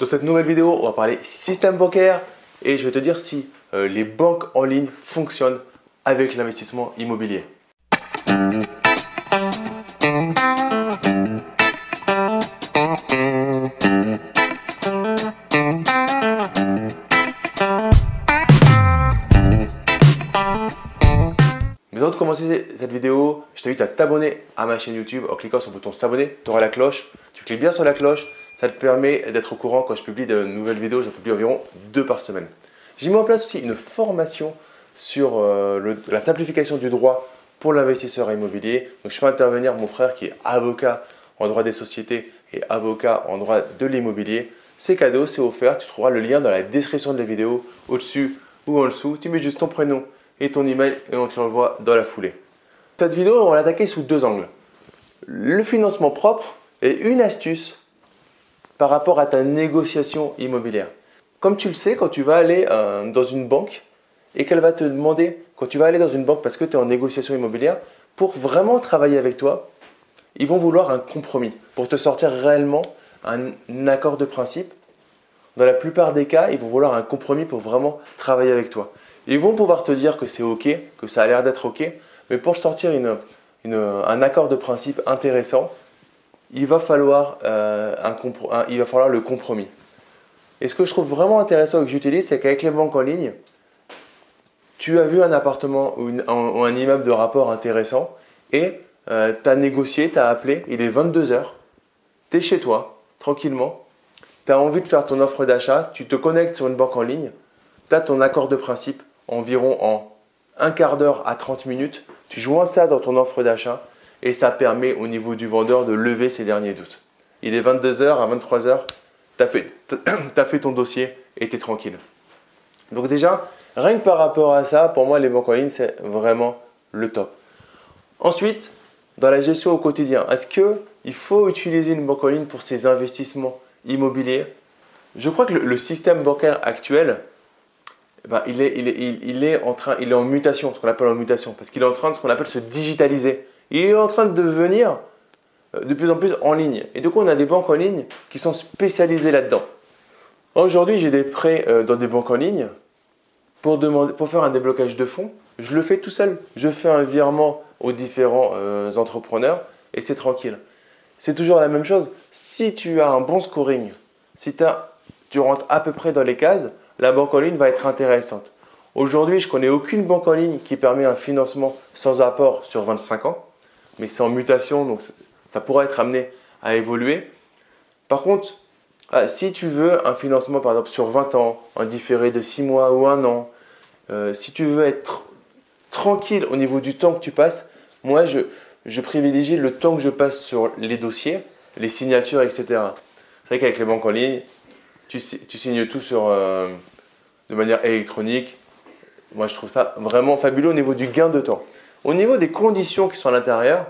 Dans cette nouvelle vidéo, on va parler système bancaire et je vais te dire si euh, les banques en ligne fonctionnent avec l'investissement immobilier. Mais avant de commencer cette vidéo, je t'invite à t'abonner à ma chaîne YouTube en cliquant sur le bouton s'abonner. Tu auras la cloche. Tu cliques bien sur la cloche. Ça te permet d'être au courant quand je publie de nouvelles vidéos. Je publie environ deux par semaine. J'ai mis en place aussi une formation sur euh, la simplification du droit pour l'investisseur immobilier. Donc, je fais intervenir mon frère qui est avocat en droit des sociétés et avocat en droit de l'immobilier. C'est cadeau, c'est offert. Tu trouveras le lien dans la description de la vidéo, au-dessus ou en dessous. Tu mets juste ton prénom et ton email et on te l'envoie dans la foulée. Cette vidéo, on va l'attaquer sous deux angles. Le financement propre et une astuce par rapport à ta négociation immobilière. Comme tu le sais, quand tu vas aller euh, dans une banque et qu'elle va te demander, quand tu vas aller dans une banque parce que tu es en négociation immobilière, pour vraiment travailler avec toi, ils vont vouloir un compromis pour te sortir réellement un accord de principe. Dans la plupart des cas, ils vont vouloir un compromis pour vraiment travailler avec toi. Ils vont pouvoir te dire que c'est OK, que ça a l'air d'être OK, mais pour sortir un accord de principe intéressant, il va falloir, euh, il va falloir le compromis. Et ce que je trouve vraiment intéressant et que j'utilise, c'est qu'avec les banques en ligne, tu as vu un appartement ou, un immeuble de rapport intéressant et euh, tu as négocié, tu as appelé, il est 22h, tu es chez toi, tranquillement, tu as envie de faire ton offre d'achat, tu te connectes sur une banque en ligne, tu as ton accord de principe environ en un quart d'heure à 30 minutes, tu joins ça dans ton offre d'achat et ça permet au niveau du vendeur de lever ses derniers doutes. Il est 22h à 23h, tu as, as, fait ton dossier et tu es tranquille. Donc déjà, rien que par rapport à ça, pour moi, les banques en ligne, c'est vraiment le top. Ensuite, dans la gestion au quotidien, est-ce qu'il faut utiliser une banque en ligne pour ses investissements immobiliers? Je crois que le, système bancaire actuel, eh ben, il, est, il, est, il, est en train, il est en mutation, ce qu'on appelle en mutation, parce qu'il est en train de ce qu'on appelle se digitaliser il est en train de devenir euh, de plus en plus en ligne. Et du coup, on a des banques en ligne qui sont spécialisées là-dedans. Aujourd'hui, j'ai des prêts euh, dans des banques en ligne pour, demander, pour faire un déblocage de fonds. Je le fais tout seul. Je fais un virement aux différents euh, entrepreneurs et c'est tranquille. C'est toujours la même chose. Si tu as un bon scoring, si tu rentres à peu près dans les cases, la banque en ligne va être intéressante. Aujourd'hui, je connais aucune banque en ligne qui permet un financement sans apport sur 25 ans mais c'est en mutation, donc ça pourrait être amené à évoluer. Par contre, ah, si tu veux un financement par exemple sur 20 ans, un différé de 6 mois ou 1 an, euh, si tu veux être tranquille au niveau du temps que tu passes, moi je, privilégie le temps que je passe sur les dossiers, les signatures, etc. C'est vrai qu'avec les banques en ligne, tu, tu signes tout sur, euh, de manière électronique. Moi je trouve ça vraiment fabuleux au niveau du gain de temps. Au niveau des conditions qui sont à l'intérieur,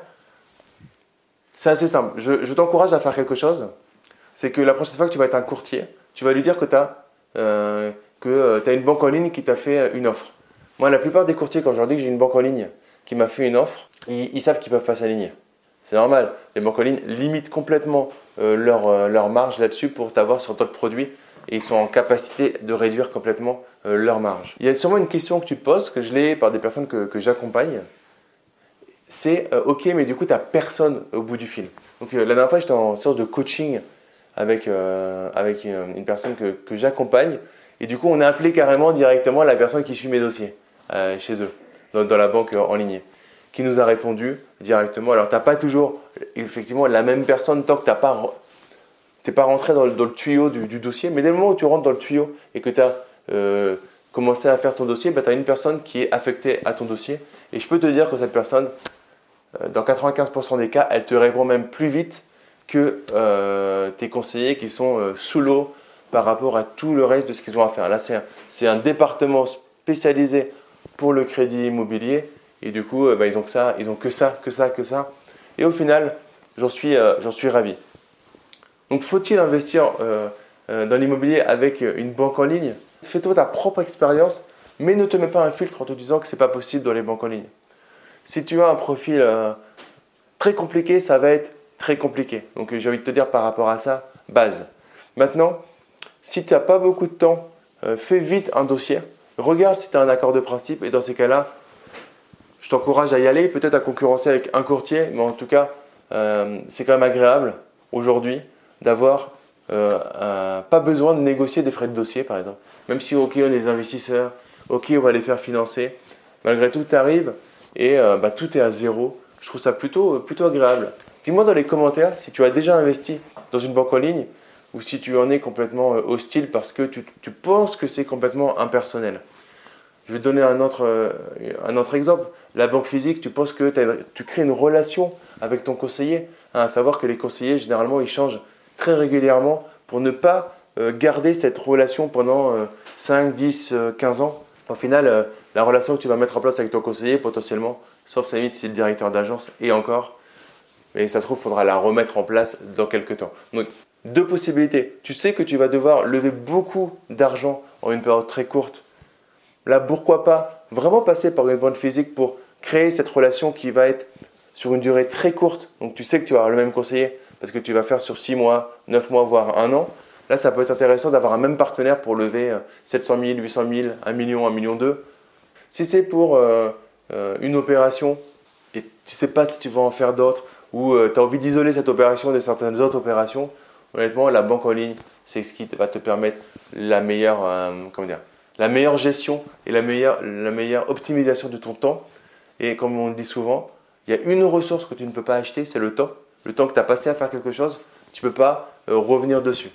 c'est assez simple. Je, t'encourage à faire quelque chose. C'est que la prochaine fois que tu vas être un courtier, tu vas lui dire que tu as, euh, euh, une banque en ligne qui t'a fait une offre. Moi, la plupart des courtiers, quand je leur dis que j'ai une banque en ligne qui m'a fait une offre, ils, savent qu'ils ne peuvent pas s'aligner. C'est normal. Les banques en ligne limitent complètement euh, leur, leur, marge là-dessus pour t'avoir sur d'autres produits et ils sont en capacité de réduire complètement leur marge. Il y a sûrement une question que tu poses, que je l'ai par des personnes que, que j'accompagne c'est euh, ok, mais du coup, tu n'as personne au bout du fil. Donc, euh, la dernière fois, j'étais en sorte de coaching avec, euh, avec une, personne que, que j'accompagne. Et du coup, on a appelé carrément directement la personne qui suit mes dossiers chez eux, dans, la banque en ligne, qui nous a répondu directement. Alors, tu n'as pas toujours effectivement la même personne tant que tu n'es pas, pas rentré dans le, tuyau du, dossier. Mais dès le moment où tu rentres dans le tuyau et que tu as commencé à faire ton dossier, bah, tu as une personne qui est affectée à ton dossier. Et je peux te dire que cette personne, dans 95% des cas, elle te répond même plus vite que euh, tes conseillers qui sont euh, sous l'eau par rapport à tout le reste de ce qu'ils ont à faire. Là, c'est un, département spécialisé pour le crédit immobilier et du coup, bah, ils ont que ça, ils ont que ça, que ça, que ça. Et au final, j'en suis, suis ravi. Donc, faut-il investir dans l'immobilier avec une banque en ligne? Fais-toi ta propre expérience, mais ne te mets pas un filtre en te disant que ce n'est pas possible dans les banques en ligne. Si tu as un profil euh, très compliqué, ça va être très compliqué. Donc j'ai envie de te dire par rapport à ça, base. Maintenant, Si tu n'as pas beaucoup de temps, euh, fais vite un dossier. Regarde si tu as un accord de principe et dans ces cas-là, je t'encourage à y aller, peut-être à concurrencer avec un courtier, mais en tout cas, euh, c'est quand même agréable aujourd'hui d'avoir euh, pas besoin de négocier des frais de dossier, par exemple. Même si, ok, on est des investisseurs, ok, on va les faire financer, malgré tout, tu arrives et bah, tout est à zéro. Je trouve ça plutôt, plutôt agréable. Dis-moi dans les commentaires si tu as déjà investi dans une banque en ligne ou si tu en es complètement euh, hostile parce que tu, penses que c'est complètement impersonnel. Je vais te donner un autre, euh, un autre exemple. La banque physique, tu penses que tu crées une relation avec ton conseiller, hein, à savoir que les conseillers, généralement, ils changent très régulièrement pour ne pas euh, garder cette relation pendant 5, 10, 15 ans. Au final, la relation que tu vas mettre en place avec ton conseiller, potentiellement, sauf si c'est le directeur d'agence, et encore, mais ça se trouve, il faudra la remettre en place dans quelques temps. Donc, deux possibilités. Tu sais que tu vas devoir lever beaucoup d'argent en une période très courte. Là, pourquoi pas vraiment passer par une bonne physique pour créer cette relation qui va être sur une durée très courte. Donc, tu sais que tu vas avoir le même conseiller parce que tu vas faire sur 6 mois, 9 mois, voire un an. Là, ça peut être intéressant d'avoir un même partenaire pour lever 700 000, 800 000, 1 million, 1 million 2. Si c'est pour euh, euh, une opération et tu ne sais pas si tu vas en faire d'autres, ou euh, tu as envie d'isoler cette opération de certaines autres opérations, honnêtement, la banque en ligne, c'est ce qui va te permettre la meilleure, comment dire, la meilleure gestion et la meilleure, la meilleure optimisation de ton temps. Et comme on le dit souvent, il y a une ressource que tu ne peux pas acheter, c'est le temps. Le temps que tu as passé à faire quelque chose, tu ne peux pas revenir dessus.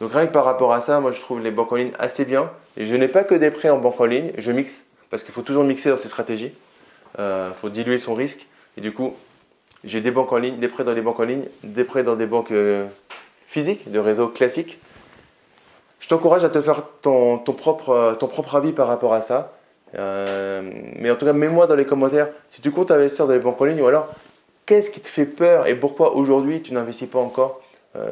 Donc rien que par rapport à ça, moi je trouve les banques en ligne assez bien. Et je n'ai pas que des prêts en banque en ligne, je mixe, parce qu'il faut toujours mixer dans ces stratégies. Il faut diluer son risque. Et du coup, j'ai des banques en ligne, des prêts dans des banques en ligne, des prêts dans des banques euh, physiques, de réseaux classiques. Je t'encourage à te faire ton, propre, euh, ton propre avis par rapport à ça. Euh, mais en tout cas, mets-moi dans les commentaires si tu comptes investir dans les banques en ligne ou alors qu'est-ce qui te fait peur et pourquoi aujourd'hui tu n'investis pas encore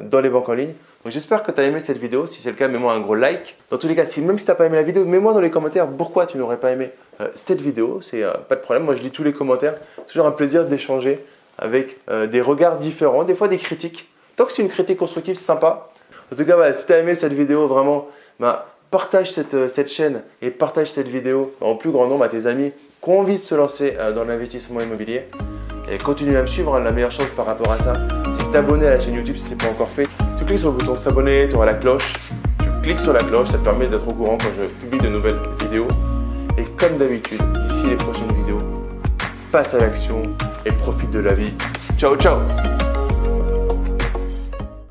dans les banques en ligne? J'espère que tu as aimé cette vidéo. Si c'est le cas, mets-moi un gros like. Dans tous les cas, même si tu n'as pas aimé la vidéo, mets-moi dans les commentaires pourquoi tu n'aurais pas aimé cette vidéo. C'est pas de problème. Moi, je lis tous les commentaires. C'est toujours un plaisir d'échanger avec euh, des regards différents, des fois des critiques. Tant que c'est une critique constructive, c'est sympa. En tout cas, si tu as aimé cette vidéo, vraiment, bah, partage cette, euh, cette, chaîne et partage cette vidéo en plus grand nombre à tes amis qui ont envie de se lancer euh, dans l'investissement immobilier. Et continue à me suivre. Hein, la meilleure chose par rapport à ça, c'est de t'abonner à la chaîne YouTube si ce n'est pas encore fait. Tu cliques sur le bouton s'abonner, tu auras la cloche. Tu cliques sur la cloche, ça te permet d'être au courant quand je publie de nouvelles vidéos. Et comme d'habitude, d'ici les prochaines vidéos, passe à l'action et profite de la vie. Ciao, ciao